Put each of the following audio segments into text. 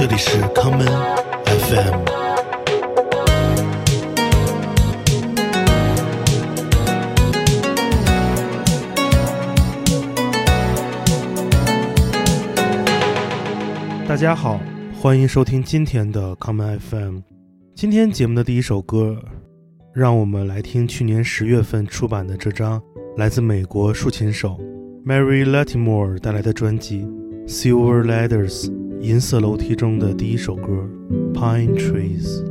这里是康门 FM。大家好，欢迎收听今天的康门 FM。今天节目的第一首歌，让我们来听去年十月份出版的这张来自美国竖琴手 Mary Latimore 带来的专辑《Silver Ladders》银色楼梯中的第一首歌《Pine Trees》。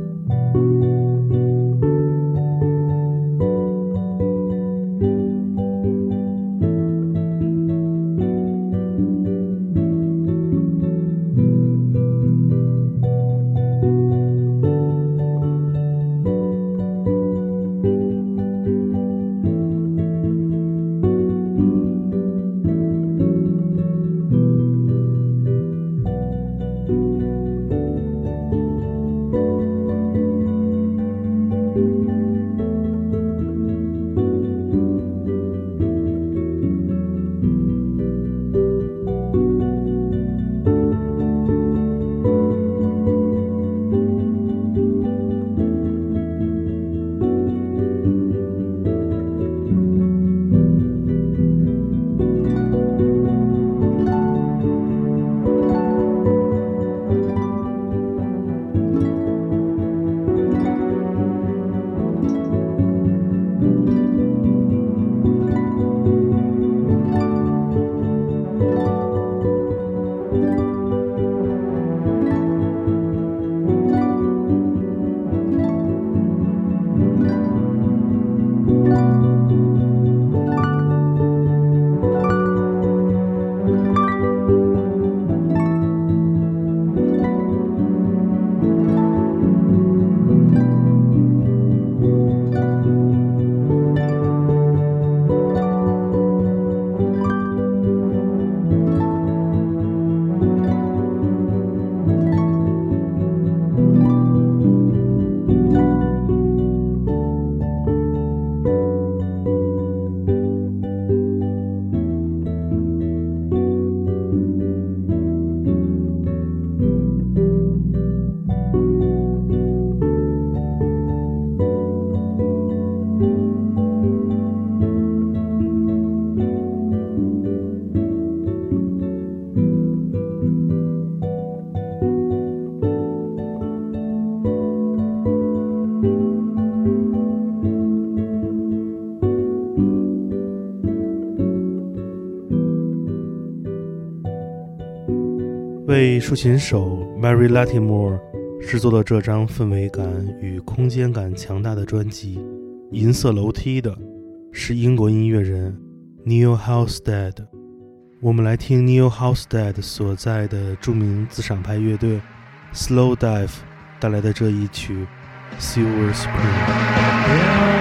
竖琴手 Mary Latimore 制作的这张氛围感与空间感强大的专辑《银色楼梯》的，是英国音乐人 Neil Halstead。我们来听 Neil Halstead 所在的著名自赏派乐队 Slow Dive 带来的这一曲《Silver Spring》。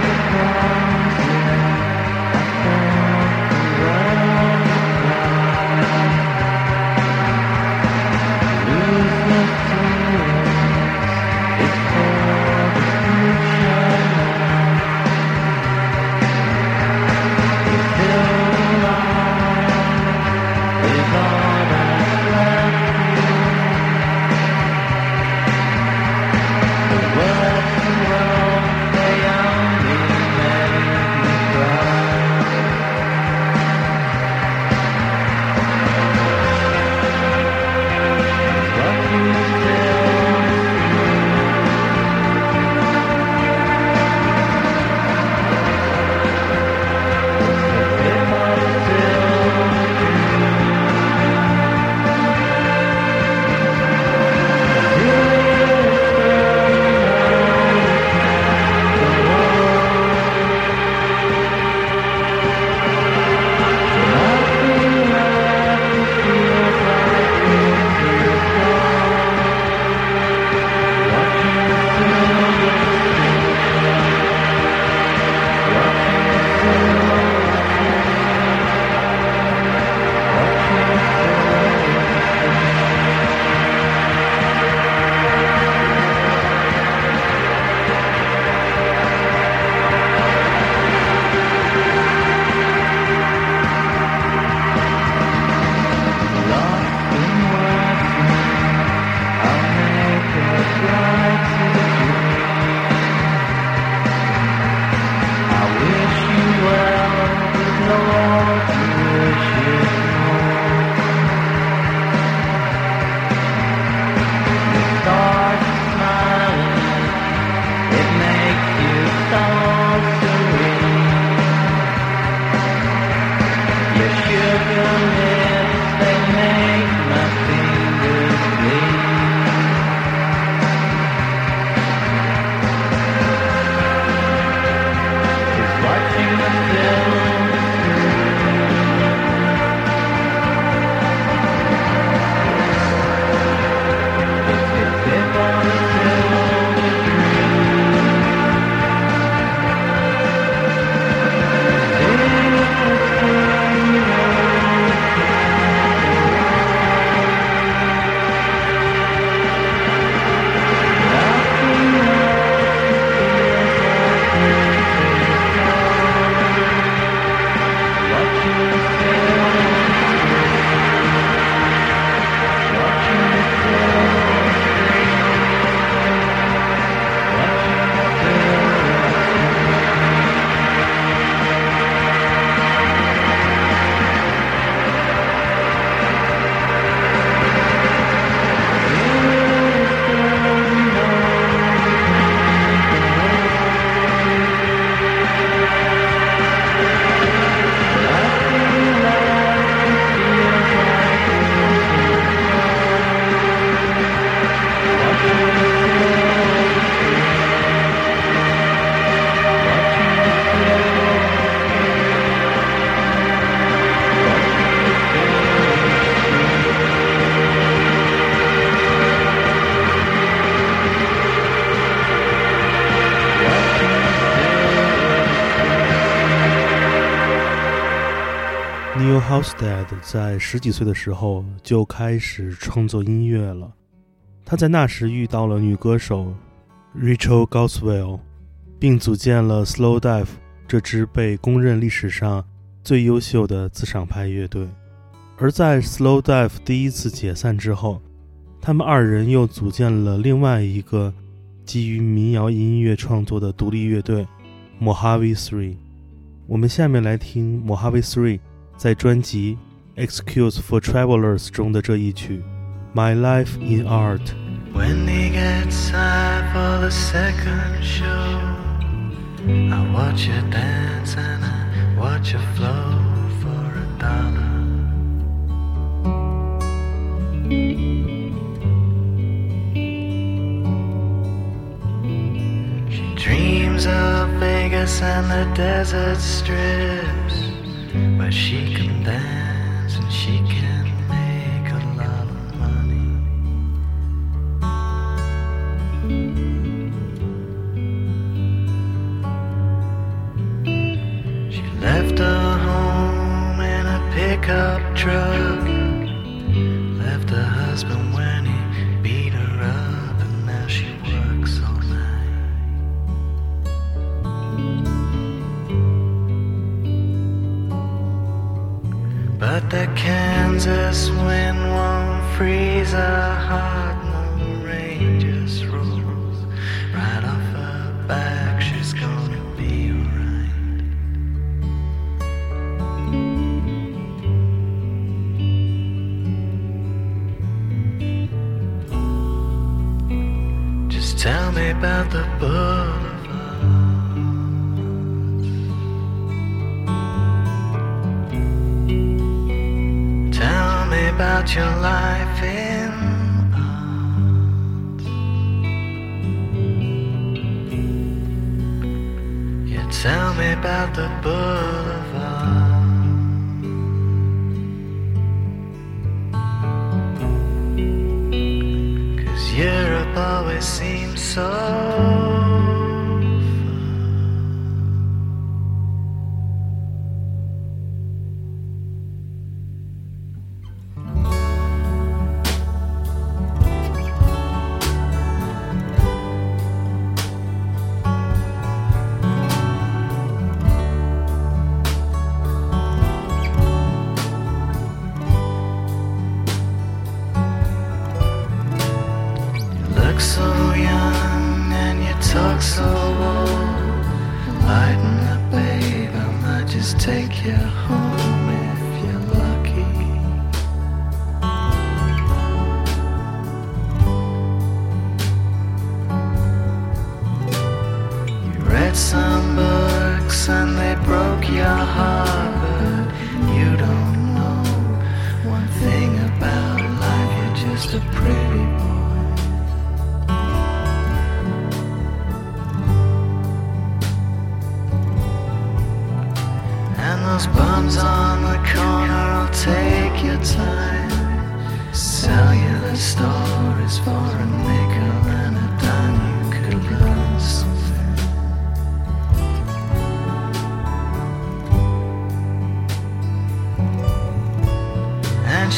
Halstead 在十几岁的时候就开始创作音乐了。他在那时遇到了女歌手 Rachel Goswell，并组建了 Slow Dive 这支被公认历史上最优秀的自赏派乐队。而在 Slow Dive 第一次解散之后，他们二人又组建了另外一个基于民谣音乐创作的独立乐队 Mojave Three。我们下面来听 Mojave Three 在专辑《Excuse for Travelers》中的这一曲《My Life in Art》。When he gets high for the second show, I watch you dance and I watch you flow for a dollar. She dreams of Vegas and the desert strips, where she can dance and she can make a lot of money. She left her home in a pickup truck. Kansas wind won't freeze her heart. No rain just rolls right off her back. She's gonna be alright. Just tell me about the boulevard. Your life in art. Yeah, tell me about the boulevard. Cause Europe always seems so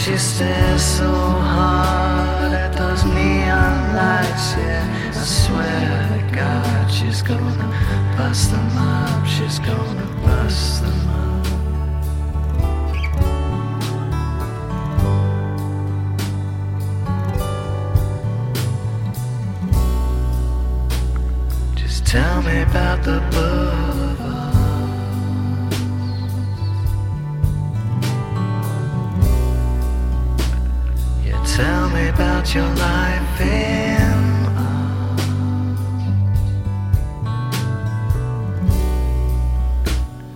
she stares so hard at those neon lights. Yeah, I swear to God, she's gonna bust them up. She's gonna bust them up. Just tell me about the boulevard. Me about your life in.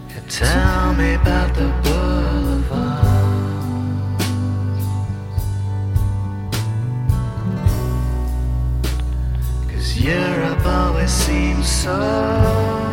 Yeah, tell me about the boulevard. Cause Europe always seems so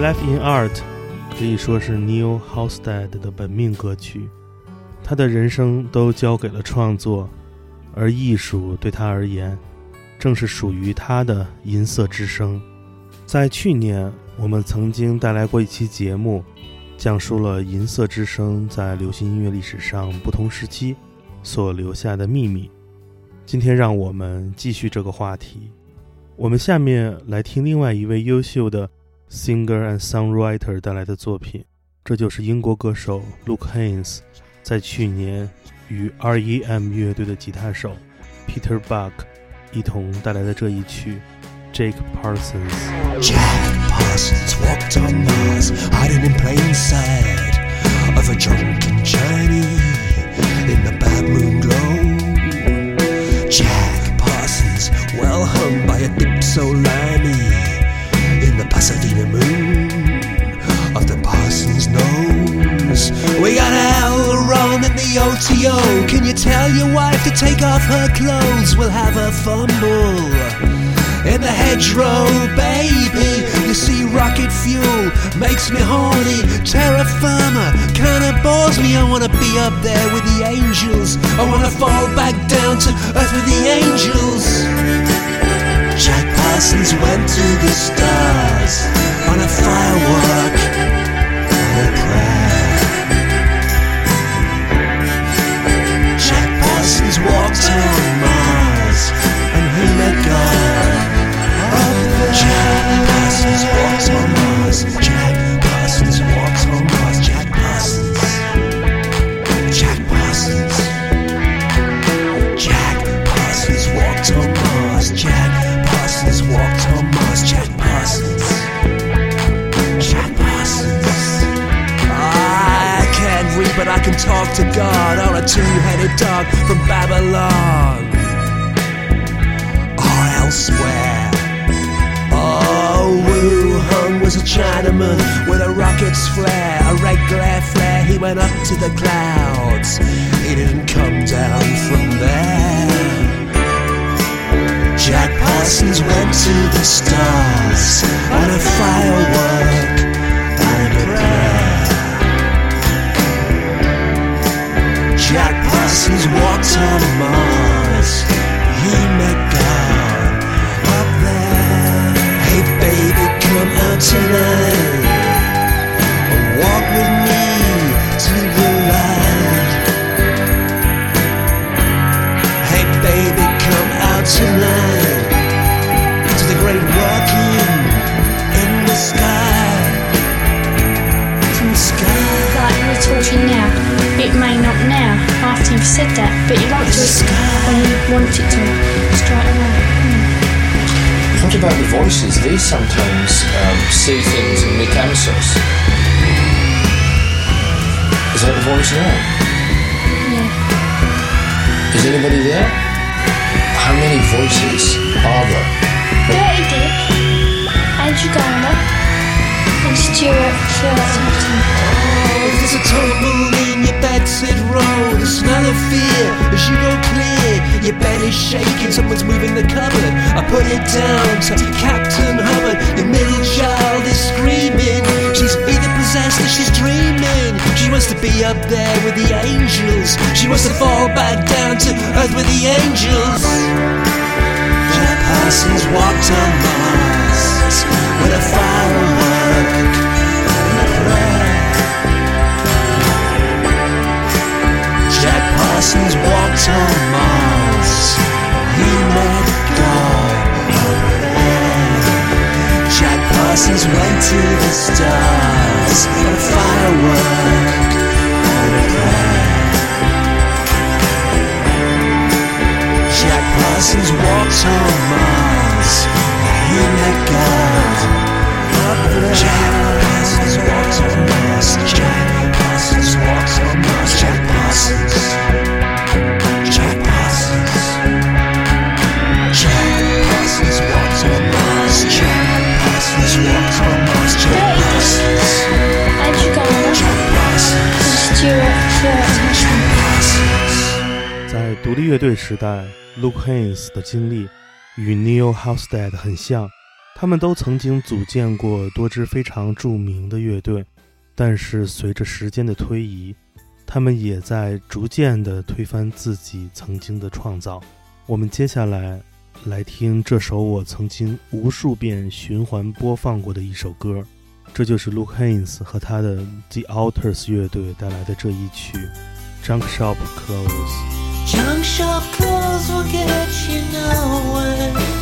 Life in Art 可以说是 Neil holstead 的本命歌曲，他的人生都交给了创作，而艺术对他而言，正是属于他的银色之声。在去年，我们曾经带来过一期节目，讲述了银色之声在流行音乐历史上不同时期所留下的秘密。今天，让我们继续这个话题。我们下面来听另外一位优秀的 singer and songwriter 带来的作品。这就是英国歌手 Luke Haines 在去年与 R.E.M 乐队的吉他手 Peter Buck 一同带来的这一曲 Jack Parsons。Jack Parsons walked on Mars, hiding in plain sight of a drunken Chinese in the bad moon glow. Jack Parsons, well hung by a. Pasadena moon of the Parsons nose. We got L. Ron in the OTO. Can you tell your wife to take off her clothes? We'll have a fumble in the hedgerow, baby. You see, rocket fuel makes me horny. Terra firma kinda bores me. I wanna be up there with the angels. I wanna fall back down to earth with the angels. Parsons went to the stars on a firework and a prayer. Jack Parsons walked on Mars and he met God. Jack Parsons walks on Mars. Went up to the clouds. He didn't come down from there. Jack Parsons went to the stars on a firework and a prayer. Jack Parsons walked on Mars. He met God up there. Hey baby, come out tonight. In the sky. Like we're talking now, it may not now, after you've said that, but you to when you want it to, straight away. What about the voices? They sometimes um, say things and make answers. Is that the voice now? Yeah. Is anybody there? How many voices are there? Dirty Dick, and Oh, there's a tumble in your bedsit roll. The smell of fear as you go clear Your bed is shaking, someone's moving the cupboard. I put it down to Captain Hubbard. Your middle child is screaming. She's either possessed or she's dreaming. She wants to be up there with the angels. She wants to fall back down to earth with the angels. Jack Parsons walked on Mars with a prayer. Jack Parsons walked on Mars. He met God. Jack Parsons went to the stars a. Jack Parsons walked on Mars. He met God. 独立乐队时代，Luke Haynes 的经历与 Neil Halstead 很像， 他们都曾经组建过多支非常著名的乐队，但是随着时间的推移，他们也在逐渐地推翻自己曾经的创造。我们接下来来听这首我曾经无数遍循环播放过的一首歌，这就是 Luke Haynes 和他的 The Alters 乐队带来的这一曲《Junk Shop Clothes》。Junk shop clothes will get you nowhere.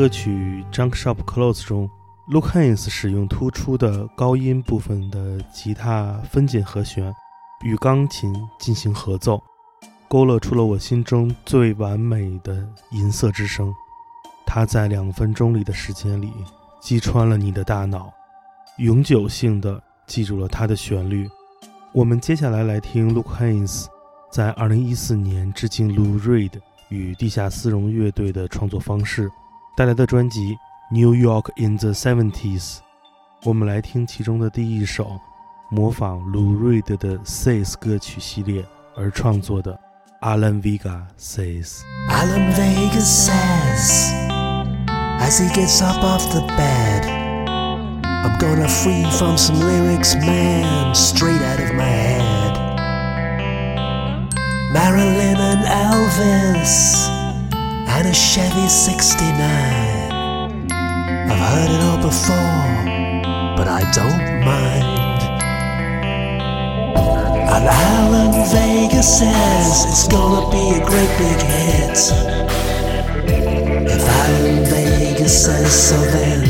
歌曲《Junk Shop Clothes》中，Luke Haynes 使用突出的高音部分的吉他分解和弦与钢琴进行合奏，勾勒出了我心中最完美的银色之声。它在两分钟里的时间里击穿了你的大脑，永久性的记住了它的旋律。我们接下来来听 Luke Haynes 在2014年致敬 Lou Reed 与地下丝绒乐队的创作方式带来的专辑《New York in the Seventies》。我们来听其中的第一首，模仿 Lou Reed 的 Says 歌曲系列而创作的 Alan Vega Says。 Alan Vega says, as he gets up off the bed, I'm gonna free from some lyrics, man, straight out of my head. Marilyn and Elvis, and a Chevy 69. I've heard it all before, but I don't mind. And Alan Vega says it's gonna be a great big hit. If Alan Vega says so, then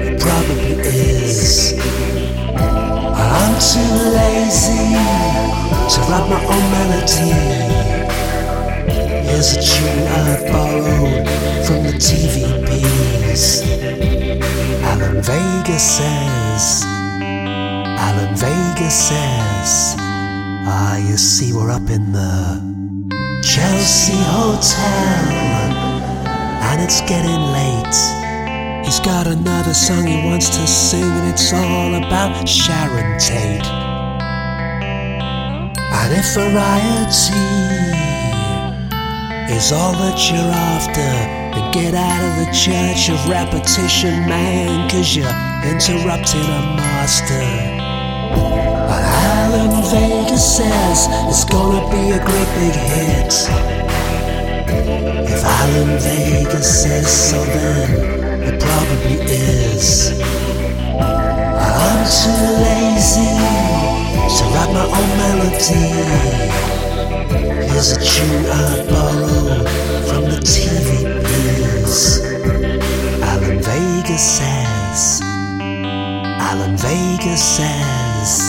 it probably is. I'm too lazy to write my own melody. Here's a Vega says, Alan Vega says, Ah, you see, we're up in the Chelsea Hotel, and it's getting late. He's got another song he wants to sing, and it's all about Sharon Tate. And if variety is all that you're after, then get out of the church of repetition, man, cause you're interrupting a master. But Alan Vega says it's gonna be a great big hit. If Alan Vega says so, then it probably is. I'm too lazy to write my own melody. Here's a tune I borrowed from the TVPs. Alan Vega says, Alan Vega says,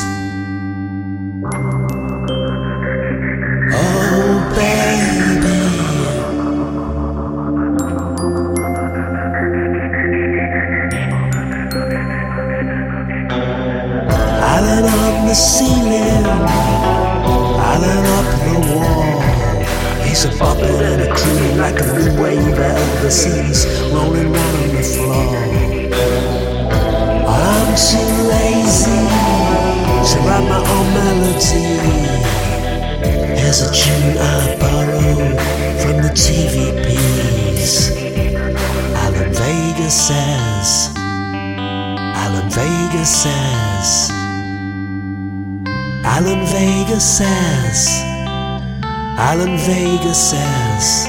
Alan Vega says.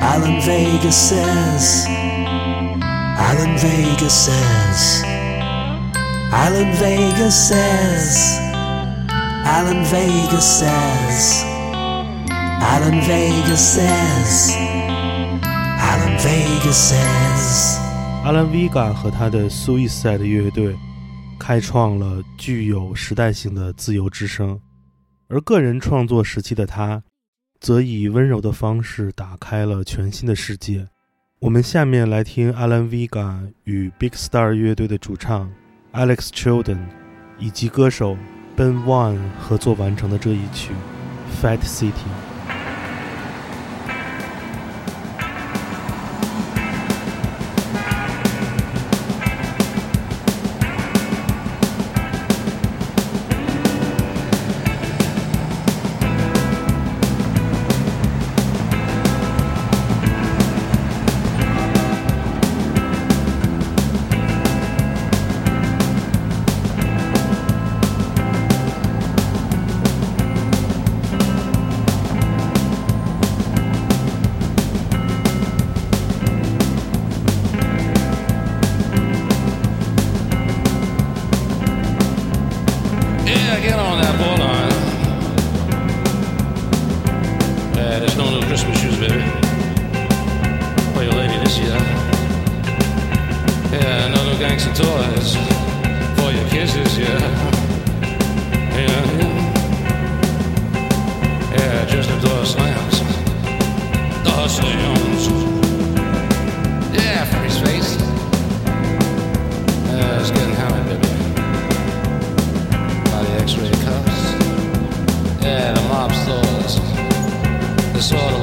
Alan Vega says. Alan Vega says. Alan Vega says. Alan Vega says. Alan Vega says. Alan Vega says. Alan Vega 和他的 Suicide 乐队开创了具有时代性的自由之声， 而个人创作时期的他，则以温柔的方式打开了全新的世界。我们下面来听 Alan Vega 与 Big Star 乐队的主唱 Alex Chilton 以及歌手 Ben One 合作完成的这一曲《Fat City》。New gangster toys for your kisses, yeah. Yeah, yeah. Yeah, just the door slams. Door slams. Yeah, freeze face. Yeah, it's getting hammered, baby by the x-ray cuffs. Yeah, the mob stores. The sort of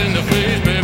in the face, baby.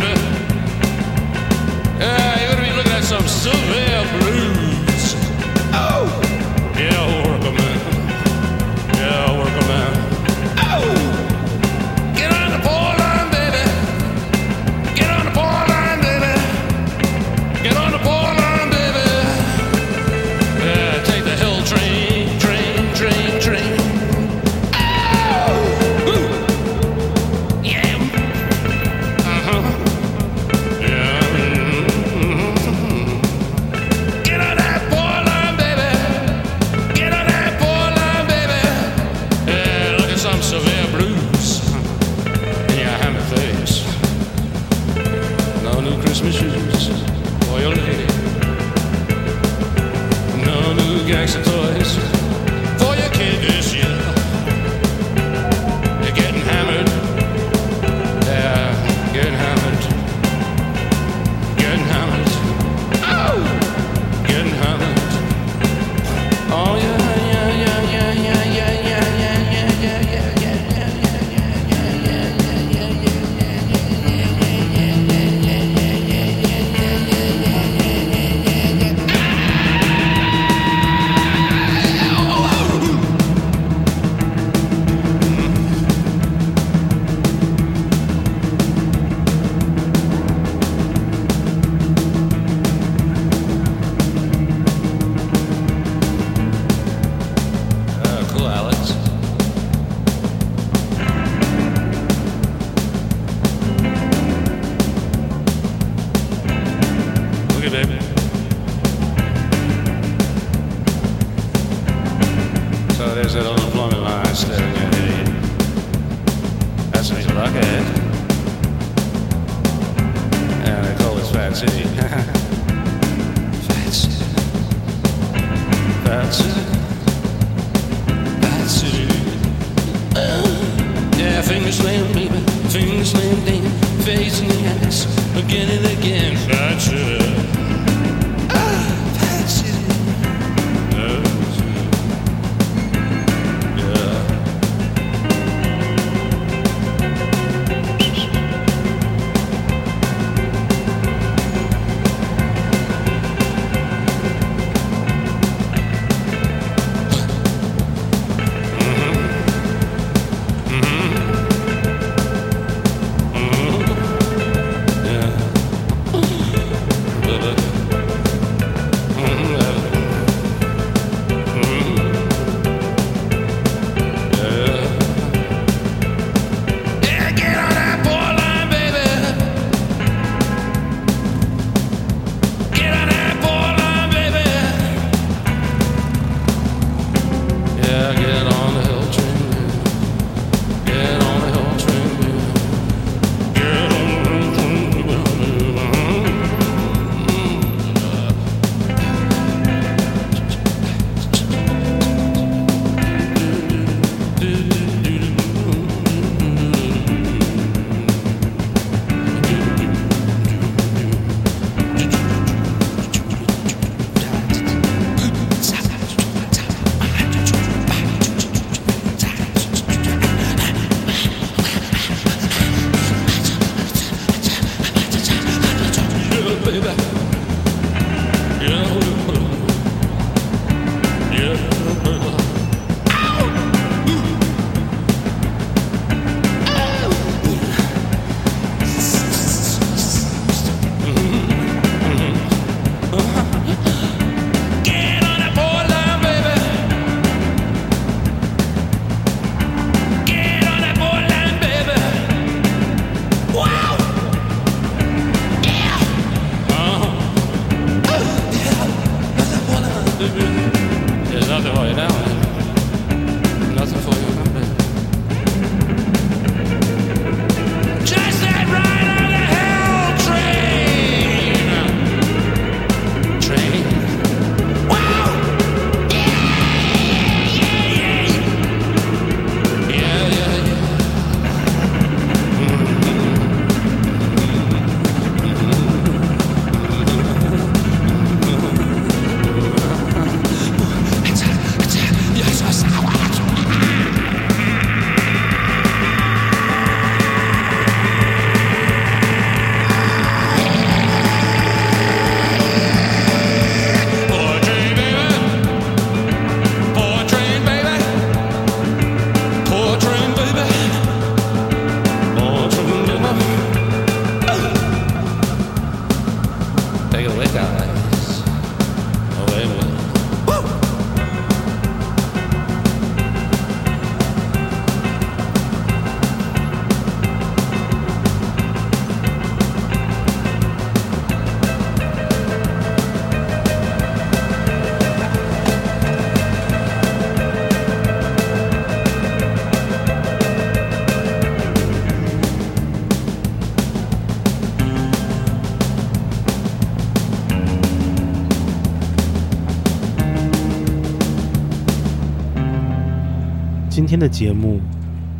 天的节目，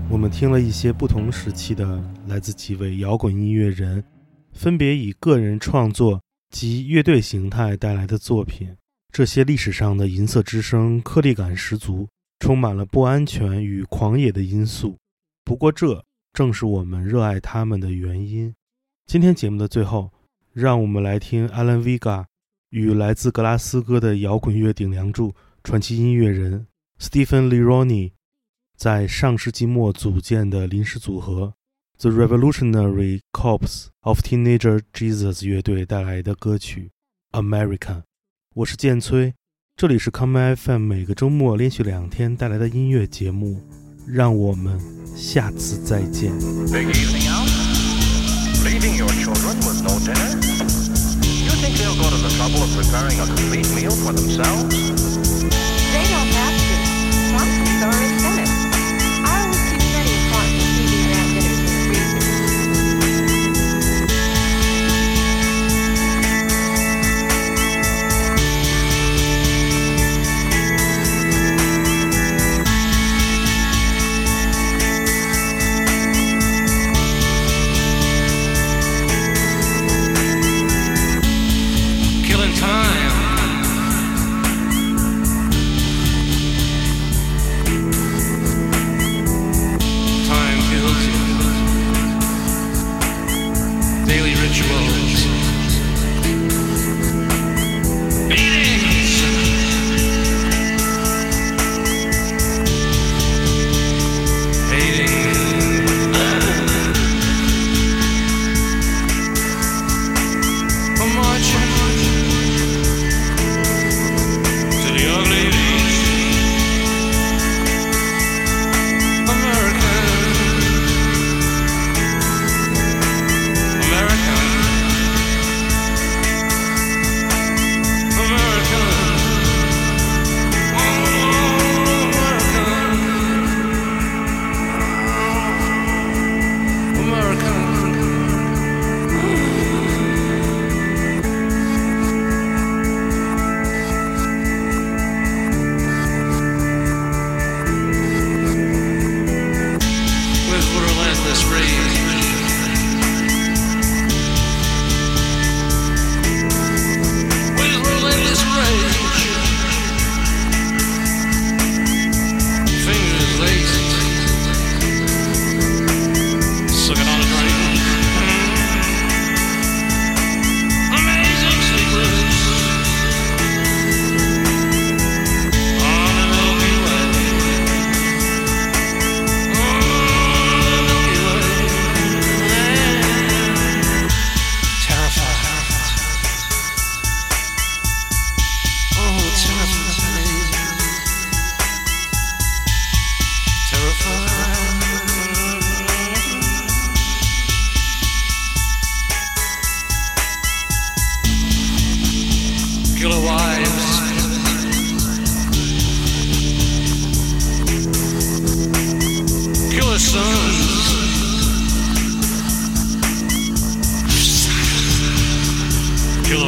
我们听了一些不同时期的来自几位摇滚音乐人，分别以个人创作及乐队形态带来的作品。这些历史上的银色之声颗粒感十足，充满了不安全与狂野的因素。不过，这正是我们热爱他们的原因。今天节目的最后，让我们来听 Alan Vega 与来自格拉斯哥的摇滚乐顶梁柱、传奇音乐人 Stephen Lironi 在上世纪末组建的临时组合 The Revolutionary Corps of Teenager Jesus 乐队带来的歌曲《American》。我是建崔，这里是 Come FM 每个周末连续两天带来的音乐节目。让我们下次再见。Big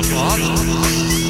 Claro.